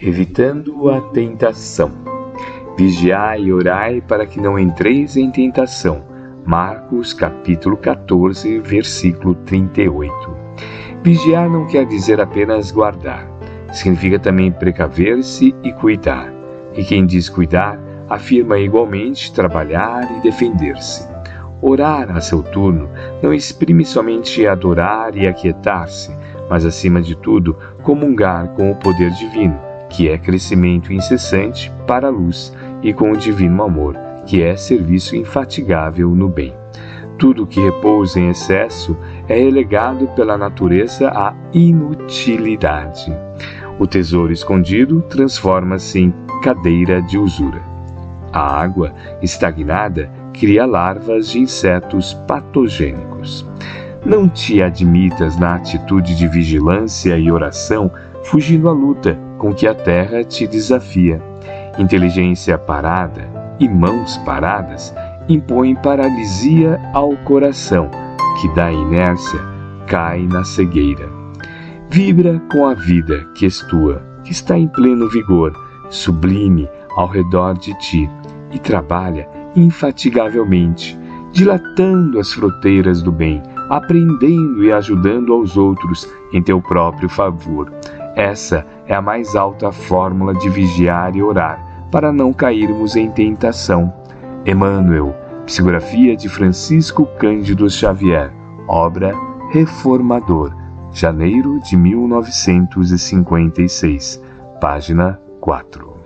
evitando a tentação. Vigiai e orai para que não entreis em tentação. Marcos capítulo 14, versículo 38. Vigiar não quer dizer apenas guardar. Significa também precaver-se e cuidar. E quem diz cuidar, afirma igualmente trabalhar e defender-se. Orar a seu turno não exprime somente adorar e aquietar-se, mas acima de tudo, comungar com o poder divino que é crescimento incessante para a luz, e com o divino amor, que é serviço infatigável no bem. Tudo que repousa em excesso é relegado pela natureza à inutilidade. O tesouro escondido transforma-se em cadeira de usura. A água estagnada cria larvas de insetos patogênicos. Não te admitas na atitude de vigilância e oração, fugindo à luta, com que a terra te desafia. Inteligência parada e mãos paradas impõem paralisia ao coração, que da inércia cai na cegueira. Vibra com a vida que és tua, que está em pleno vigor, sublime ao redor de ti, e trabalha infatigavelmente, dilatando as fronteiras do bem, aprendendo e ajudando aos outros em teu próprio favor. Essa é a mais alta fórmula de vigiar e orar para não cairmos em tentação. Emmanuel, psicografia de Francisco Cândido Xavier, obra Reformador, janeiro de 1956, página 4.